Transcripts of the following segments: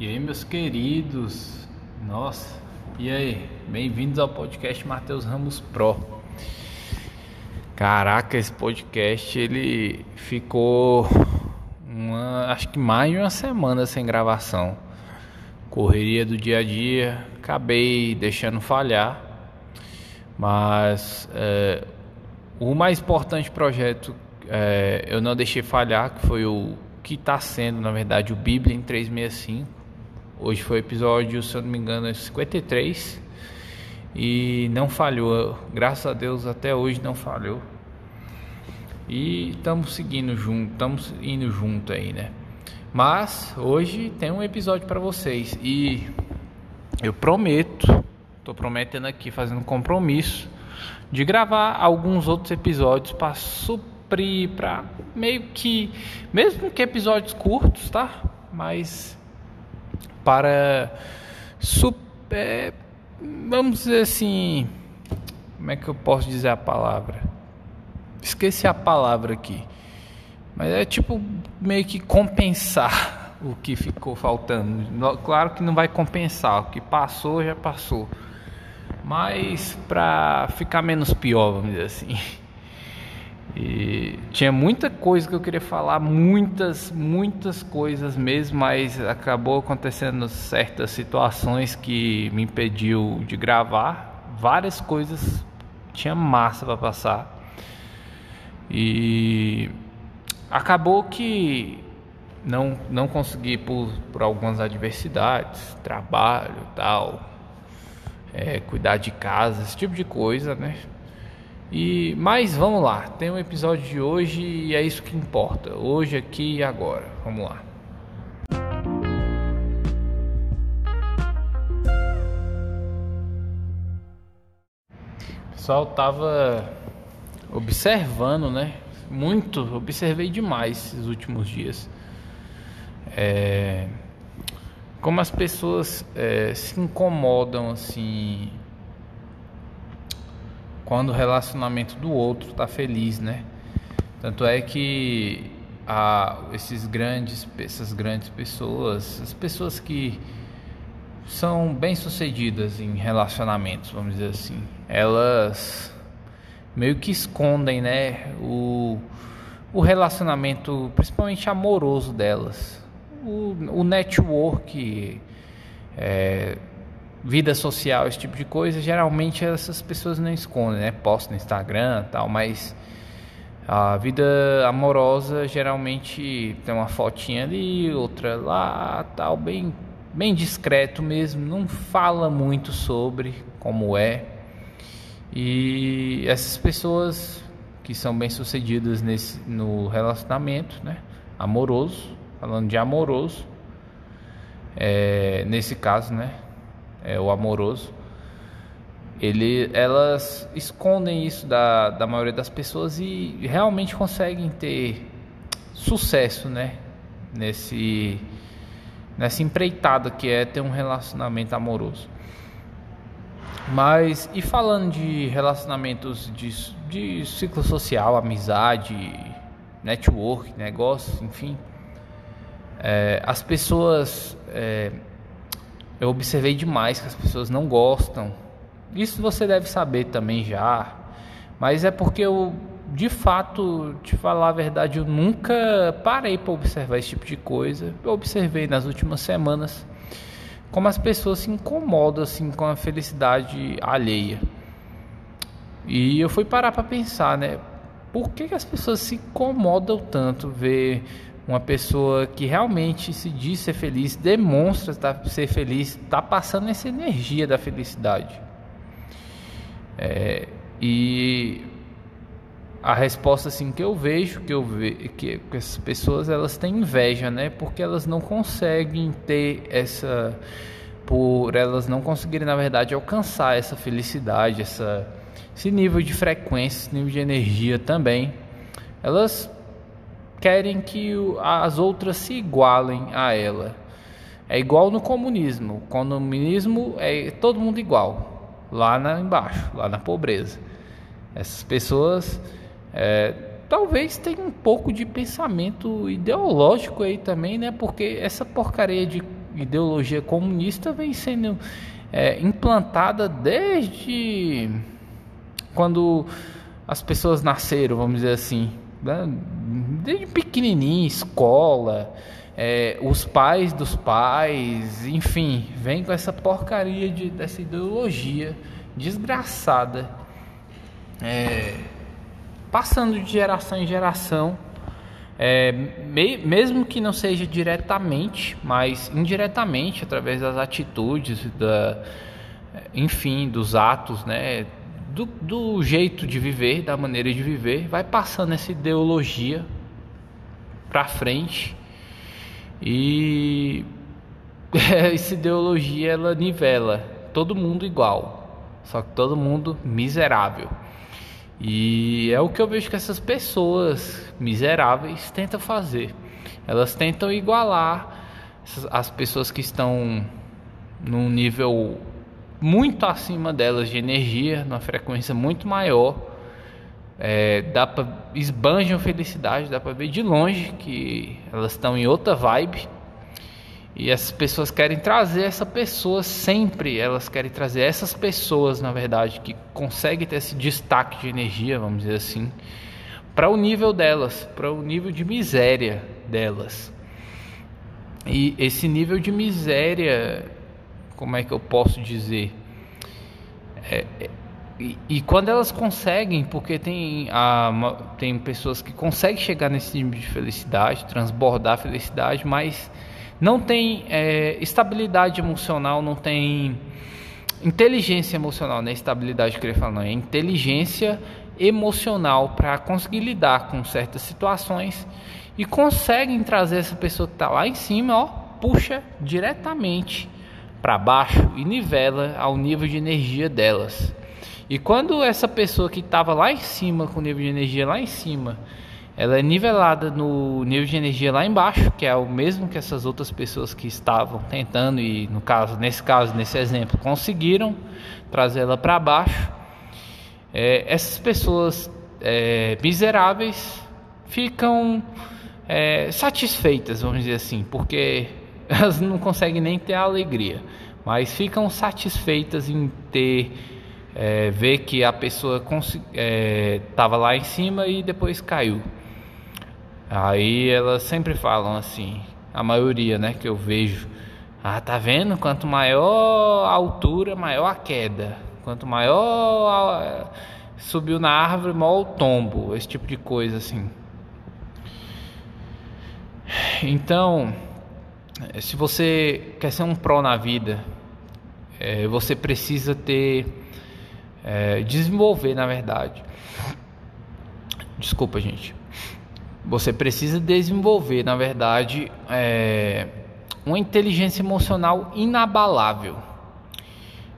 E aí, meus queridos, nossa, e aí, bem-vindos ao podcast Matheus Ramos Pro. Caraca, esse podcast ele ficou uma, acho que mais de uma semana sem gravação. Correria do dia a dia, acabei deixando falhar, mas é, o mais importante projeto é, eu não deixei falhar, que foi o que está sendo, na verdade, o Bíblia em 365 Hoje foi o episódio, se eu não me engano, 53 e não falhou. Graças a Deus até hoje não falhou. E estamos seguindo junto, estamos indo junto aí, né? Mas hoje tem um episódio para vocês e eu prometo, tô prometendo aqui fazendo compromisso de gravar alguns outros episódios para suprir, para meio que, mesmo que episódios curtos, tá? Mas para super, vamos dizer assim, como é que eu posso dizer a palavra? Esqueci a palavra aqui. Mas é tipo meio que compensar o que ficou faltando. Claro que não vai compensar, o que passou já passou. Mas para ficar menos pior, vamos dizer assim. E tinha muita coisa que eu queria falar, muitas, muitas coisas mesmo, mas acabou acontecendo certas situações que me impediu de gravar. Várias coisas tinha massa para passar. E acabou que não não consegui por, por algumas adversidades, trabalho, tal, é, cuidar de casa, esse tipo de coisa, né? E mas vamos lá, tem um episódio de hoje e é isso que importa. Hoje aqui e agora. Vamos lá. Pessoal tava observando, né? Muito, observei demais esses últimos dias. É, como as pessoas é, se incomodam assim quando o relacionamento do outro está feliz, né? Tanto é que a, esses grandes, essas grandes pessoas, as pessoas que são bem sucedidas em relacionamentos, vamos dizer assim, elas meio que escondem, né, o, o relacionamento, principalmente amoroso delas, o, o network, é, vida social, esse tipo de coisa, geralmente essas pessoas não escondem, né? Postam no Instagram tal, mas a vida amorosa geralmente tem uma fotinha ali, outra lá, tal, bem, bem discreto mesmo, não fala muito sobre como é. E essas pessoas que são bem sucedidas nesse, no relacionamento, né? Amoroso, falando de amoroso, é, nesse caso, né? É, o amoroso, ele, elas escondem isso da, da maioria das pessoas e realmente conseguem ter sucesso, né? Nesse, nessa empreitada que é ter um relacionamento amoroso. Mas, e falando de relacionamentos de, de ciclo social, amizade, network, negócios, enfim, é, as pessoas é, eu observei demais que as pessoas não gostam. Isso você deve saber também já. Mas é porque eu, de fato, te falar a verdade, eu nunca parei para observar esse tipo de coisa. Eu observei nas últimas semanas como as pessoas se incomodam assim com a felicidade alheia. E eu fui parar para pensar, né? Por que, que as pessoas se incomodam tanto ver uma pessoa que realmente se diz ser feliz, demonstra ser feliz, está passando essa energia da felicidade. É, e a resposta assim que eu vejo que eu vejo que, que essas pessoas elas têm inveja, né? Porque elas não conseguem ter essa por elas não conseguirem na verdade alcançar essa felicidade, essa esse nível de frequência, esse nível de energia também. Elas querem que as outras se igualem a ela. É igual no comunismo. O comunismo é todo mundo igual, lá na, embaixo, lá na pobreza. Essas pessoas é, talvez tenham um pouco de pensamento ideológico aí também, né? Porque essa porcaria de ideologia comunista vem sendo é, implantada desde quando as pessoas nasceram, vamos dizer assim, né? Desde pequenininho, escola, é, os pais dos pais, enfim, vem com essa porcaria de, dessa ideologia desgraçada, é, passando de geração em geração, é, me, mesmo que não seja diretamente, mas indiretamente, através das atitudes, da, enfim, dos atos, né, do, do jeito de viver, da maneira de viver, vai passando essa ideologia para frente e essa ideologia ela nivela todo mundo igual, só que todo mundo miserável. E é o que eu vejo que essas pessoas miseráveis tentam fazer. Elas tentam igualar as pessoas que estão num nível muito acima delas de energia, numa frequência muito maior. É, dá para esbanjam felicidade, dá para ver de longe que elas estão em outra vibe. E essas pessoas querem trazer essa pessoa sempre, elas querem trazer essas pessoas, na verdade, que conseguem ter esse destaque de energia, vamos dizer assim, para o nível delas, para o nível de miséria delas. E esse nível de miséria como é que eu posso dizer? É, é, e, quando elas conseguem, porque tem, a, tem pessoas que conseguem chegar nesse nível de felicidade, transbordar a felicidade, mas não tem é, estabilidade emocional, não tem inteligência emocional, não é estabilidade que eu queria falar, não, é inteligência emocional para conseguir lidar com certas situações e conseguem trazer essa pessoa que está lá em cima, ó, puxa diretamente para baixo e nivela ao nível de energia delas. E quando essa pessoa que estava lá em cima, com o nível de energia lá em cima, ela é nivelada no nível de energia lá embaixo, que é o mesmo que essas outras pessoas que estavam tentando e no caso, nesse caso, nesse exemplo, conseguiram trazer ela para baixo. É, essas pessoas é, miseráveis ficam é, satisfeitas, vamos dizer assim, porque elas não conseguem nem ter a alegria, mas ficam satisfeitas em ter é, ver que a pessoa estava é, lá em cima e depois caiu. Aí elas sempre falam assim, a maioria, né, que eu vejo, ah, tá vendo? Quanto maior a altura, maior a queda. Quanto maior a... subiu na árvore, maior o tombo, esse tipo de coisa assim. Então, se você quer ser um pró na vida, é, você precisa ter é, desenvolver, na verdade. Desculpa, gente. Você precisa desenvolver, na verdade, é, uma inteligência emocional inabalável.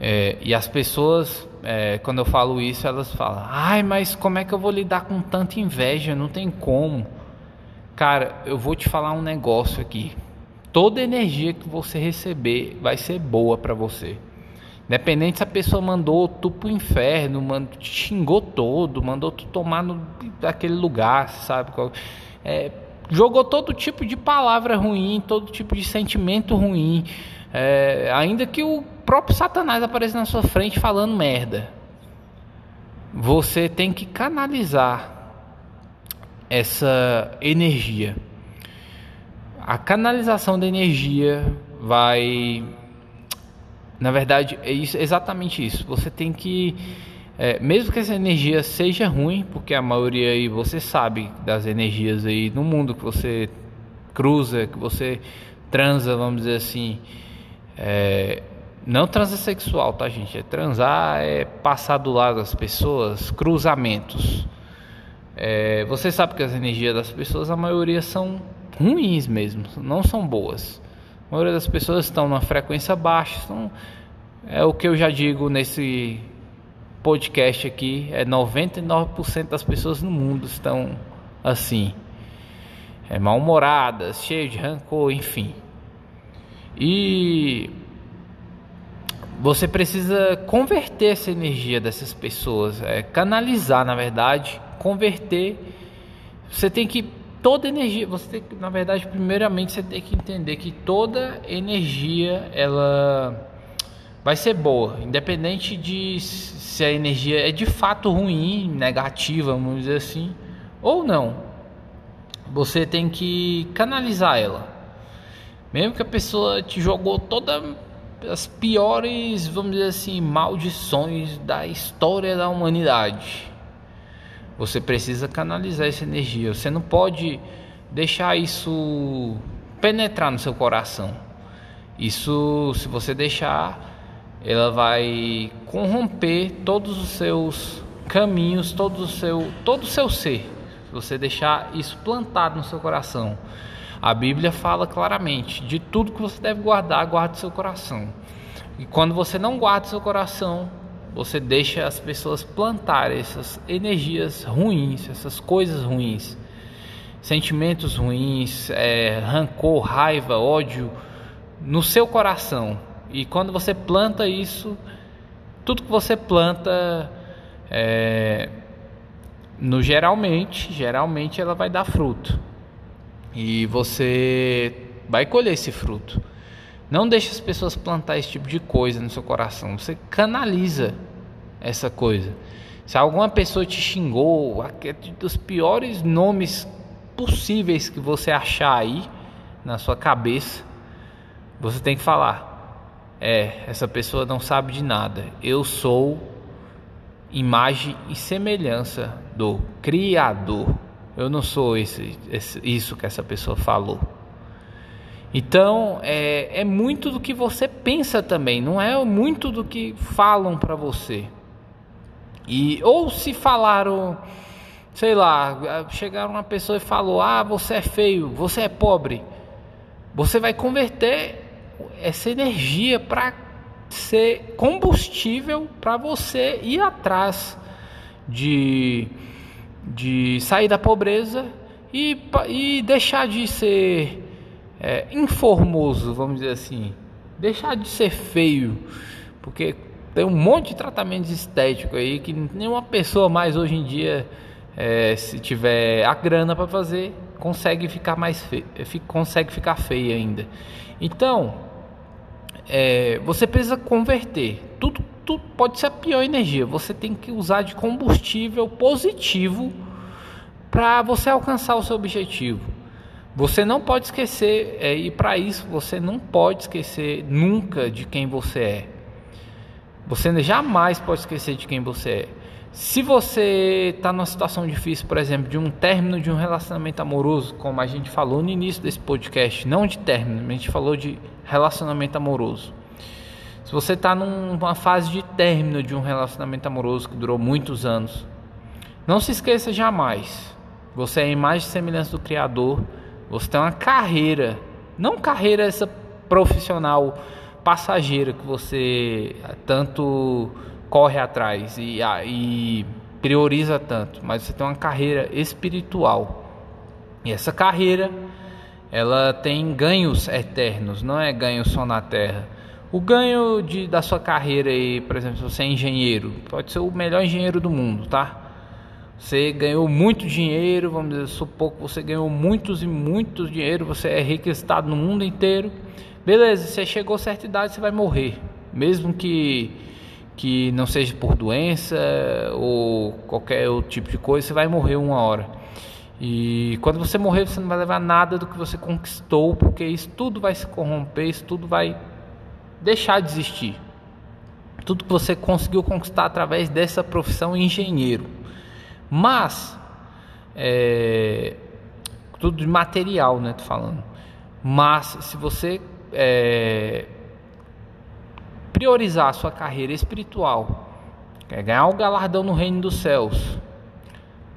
É, e as pessoas, é, quando eu falo isso, elas falam: ai, mas como é que eu vou lidar com tanta inveja? Não tem como. Cara, eu vou te falar um negócio aqui toda energia que você receber vai ser boa para você. Independente se a pessoa mandou tu pro inferno, mandou, te xingou todo, mandou tu tomar no, daquele lugar, sabe? É, jogou todo tipo de palavra ruim, todo tipo de sentimento ruim. É, ainda que o próprio Satanás apareça na sua frente falando merda. Você tem que canalizar essa energia a canalização da energia vai. Na verdade, é isso, exatamente isso. Você tem que. É, mesmo que essa energia seja ruim, porque a maioria aí você sabe das energias aí no mundo que você cruza, que você transa, vamos dizer assim. É, não transa sexual, tá, gente? É transar, é passar do lado das pessoas, cruzamentos. É, você sabe que as energias das pessoas, a maioria são ruins mesmo, não são boas. A maioria das pessoas estão numa frequência baixa, então é o que eu já digo nesse podcast aqui, é 99% das pessoas no mundo estão assim, é mal-humoradas, cheias de rancor, enfim. E você precisa converter essa energia dessas pessoas, é, canalizar, na verdade, converter. Você tem que toda energia, você tem, na verdade, primeiramente você tem que entender que toda energia ela vai ser boa, independente de se a energia é de fato ruim, negativa, vamos dizer assim, ou não. Você tem que canalizar ela. Mesmo que a pessoa te jogou todas as piores, vamos dizer assim, maldições da história da humanidade. Você precisa canalizar essa energia. Você não pode deixar isso penetrar no seu coração. Isso, se você deixar, ela vai corromper todos os seus caminhos, todo o seu, todo o seu ser. Se você deixar isso plantado no seu coração. A Bíblia fala claramente de tudo que você deve guardar, guarde seu coração. E quando você não guarda seu coração, você deixa as pessoas plantar essas energias ruins, essas coisas ruins, sentimentos ruins, é, rancor, raiva, ódio no seu coração. E quando você planta isso, tudo que você planta, é, no geralmente, geralmente ela vai dar fruto e você vai colher esse fruto. Não deixe as pessoas plantar esse tipo de coisa no seu coração. Você canaliza essa coisa. Se alguma pessoa te xingou, dos piores nomes possíveis que você achar aí na sua cabeça, você tem que falar: é, essa pessoa não sabe de nada. Eu sou imagem e semelhança do Criador. Eu não sou esse, esse, isso que essa pessoa falou. Então é, é muito do que você pensa também, não é muito do que falam para você. E ou se falaram, sei lá, chegaram uma pessoa e falou: "Ah, você é feio, você é pobre". Você vai converter essa energia para ser combustível para você ir atrás de de sair da pobreza e, e deixar de ser é, informoso, vamos dizer assim, deixar de ser feio, porque tem um monte de tratamentos estéticos aí que nenhuma pessoa mais hoje em dia, é, se tiver a grana para fazer, consegue ficar mais feio, consegue ficar feia ainda. Então, é, você precisa converter tudo tu pode ser a pior energia. Você tem que usar de combustível positivo para você alcançar o seu objetivo. Você não pode esquecer, é, e para isso você não pode esquecer nunca de quem você é. Você jamais pode esquecer de quem você é. Se você está numa situação difícil, por exemplo, de um término de um relacionamento amoroso, como a gente falou no início desse podcast, não de término, a gente falou de relacionamento amoroso. Se você está numa fase de término de um relacionamento amoroso que durou muitos anos, não se esqueça jamais. Você é a imagem e semelhança do Criador. Você tem uma carreira, não carreira essa profissional passageira que você tanto corre atrás e, e prioriza tanto, mas você tem uma carreira espiritual. E essa carreira, ela tem ganhos eternos, não é ganho só na terra o ganho de, da sua carreira aí, por exemplo, se você é engenheiro, pode ser o melhor engenheiro do mundo, tá? Você ganhou muito dinheiro, vamos dizer, supor que você ganhou muitos e muitos dinheiro, você é requisitado no mundo inteiro. Beleza, você chegou a certa idade, você vai morrer. Mesmo que, que não seja por doença ou qualquer outro tipo de coisa, você vai morrer uma hora. E quando você morrer, você não vai levar nada do que você conquistou, porque isso tudo vai se corromper, isso tudo vai deixar de existir. Tudo que você conseguiu conquistar através dessa profissão engenheiro. Mas, é, tudo de material, né? Tô falando. Mas, se você é, priorizar a sua carreira espiritual, quer ganhar o galardão no reino dos céus,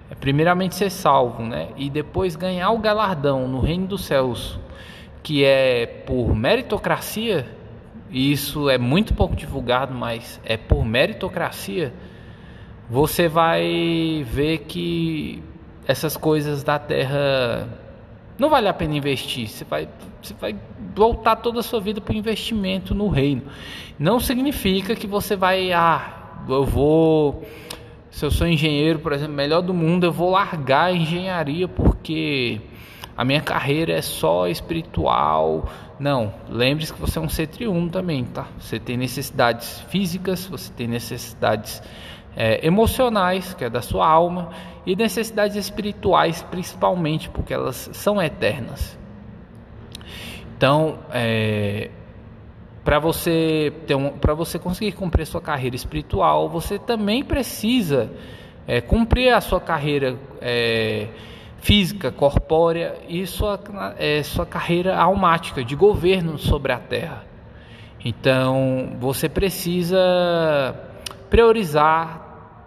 é primeiramente ser salvo, né? E depois ganhar o galardão no reino dos céus, que é por meritocracia, e isso é muito pouco divulgado, mas é por meritocracia, você vai ver que essas coisas da terra não vale a pena investir. Você vai, você vai voltar toda a sua vida para o investimento no reino. Não significa que você vai, ah, eu vou, se eu sou engenheiro, por exemplo, melhor do mundo, eu vou largar a engenharia porque a minha carreira é só espiritual. Não, lembre-se que você é um ser triuno também, tá? Você tem necessidades físicas, você tem necessidades é, emocionais, que é da sua alma, e necessidades espirituais, principalmente, porque elas são eternas. Então, é, para você ter um, para você conseguir cumprir sua carreira espiritual, você também precisa é, cumprir a sua carreira é, física, corpórea e sua, é, sua carreira almática de governo sobre a Terra. Então, você precisa priorizar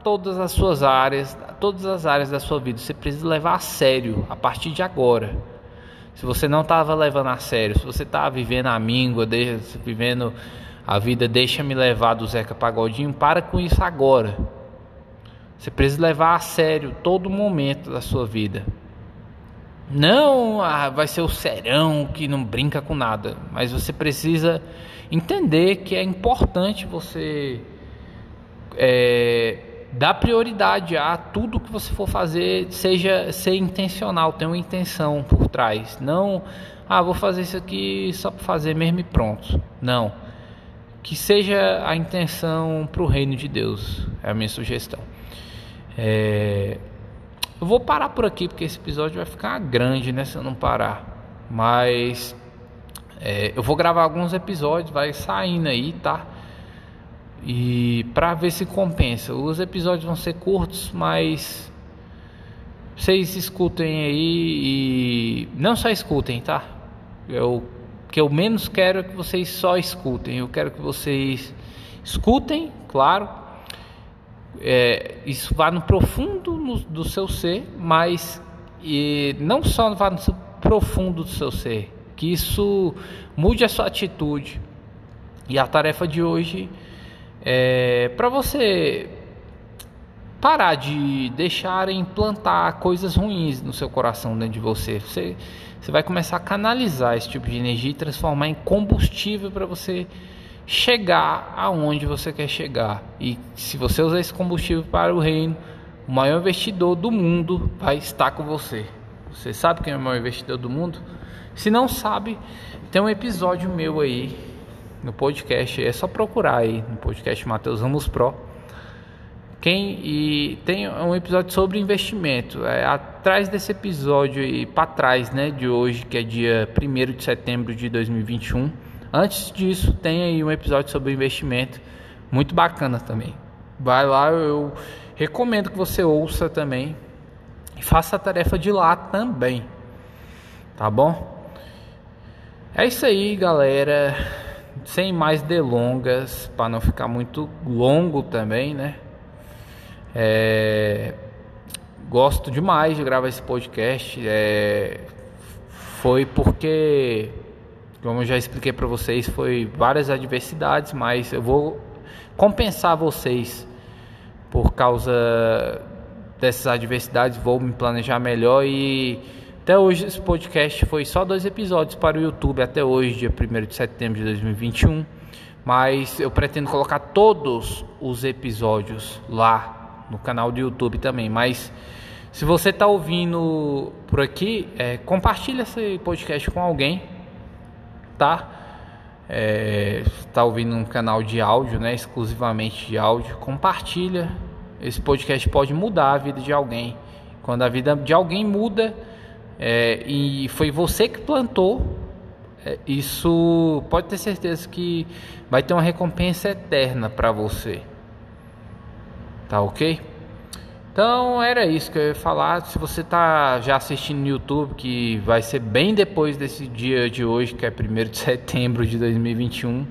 todas as suas áreas, todas as áreas da sua vida. Você precisa levar a sério a partir de agora. Se você não estava levando a sério, se você estava vivendo a míngua, vivendo a vida deixa-me levar do Zeca Pagodinho, para com isso agora. Você precisa levar a sério todo momento da sua vida. Não ah, vai ser o serão que não brinca com nada, mas você precisa entender que é importante você é, dar prioridade a tudo que você for fazer, seja ser intencional, ter uma intenção por trás. Não, ah, vou fazer isso aqui só para fazer mesmo e pronto. Não. Que seja a intenção para o reino de Deus, é a minha sugestão. É, eu vou parar por aqui porque esse episódio vai ficar grande, né? Se eu não parar. Mas é, eu vou gravar alguns episódios, vai saindo aí, tá? E para ver se compensa. Os episódios vão ser curtos, mas vocês escutem aí e não só escutem, tá? Eu que eu menos quero é que vocês só escutem. Eu quero que vocês escutem, claro, é, isso vá no profundo no, do seu ser, mas e não só vá no profundo do seu ser, que isso mude a sua atitude. E a tarefa de hoje é para você parar de deixar implantar coisas ruins no seu coração dentro de você. Você, você vai começar a canalizar esse tipo de energia e transformar em combustível para você chegar aonde você quer chegar. E se você usar esse combustível para o reino, o maior investidor do mundo vai estar com você. Você sabe quem é o maior investidor do mundo? Se não sabe, tem um episódio meu aí no podcast, é só procurar aí no podcast Matheus Ramos Pro. Quem e tem um episódio sobre investimento. É, atrás desse episódio e para trás, né, de hoje, que é dia 1 de setembro de 2021 Antes disso, tem aí um episódio sobre investimento muito bacana também. Vai lá, eu recomendo que você ouça também e faça a tarefa de lá também. Tá bom? É isso aí, galera. Sem mais delongas, para não ficar muito longo também, né? É... Gosto demais de gravar esse podcast. É... Foi porque como eu já expliquei para vocês, foi várias adversidades, mas eu vou compensar vocês por causa dessas adversidades, vou me planejar melhor e até hoje esse podcast foi só dois episódios para o YouTube até hoje, dia 1 de setembro de 2021, mas eu pretendo colocar todos os episódios lá no canal do YouTube também, mas se você está ouvindo por aqui, é, compartilha esse podcast com alguém tá é, está ouvindo um canal de áudio, né, exclusivamente de áudio, compartilha. Esse podcast pode mudar a vida de alguém. Quando a vida de alguém muda é, e foi você que plantou, é, isso pode ter certeza que vai ter uma recompensa eterna para você. Tá ok? Então era isso que eu ia falar. Se você está já assistindo no YouTube, que vai ser bem depois desse dia de hoje, que é 1 de setembro de 2021. Vai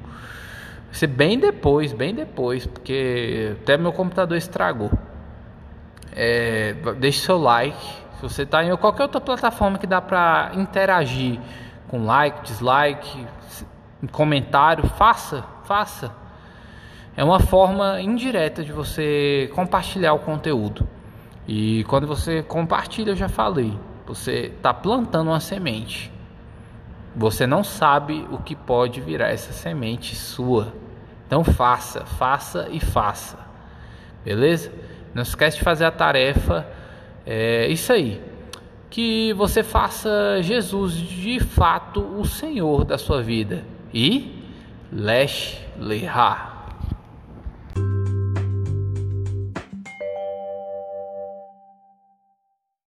ser bem depois, bem depois, porque até meu computador estragou. É, deixe seu like. Se você está em qualquer outra plataforma que dá para interagir com like, dislike, comentário, faça, faça. É uma forma indireta de você compartilhar o conteúdo. E quando você compartilha, eu já falei, você está plantando uma semente. Você não sabe o que pode virar essa semente sua. Então faça, faça e faça. Beleza? Não esquece de fazer a tarefa. É isso aí. que você faça Jesus de fato o Senhor da sua vida. E Lesh Leha.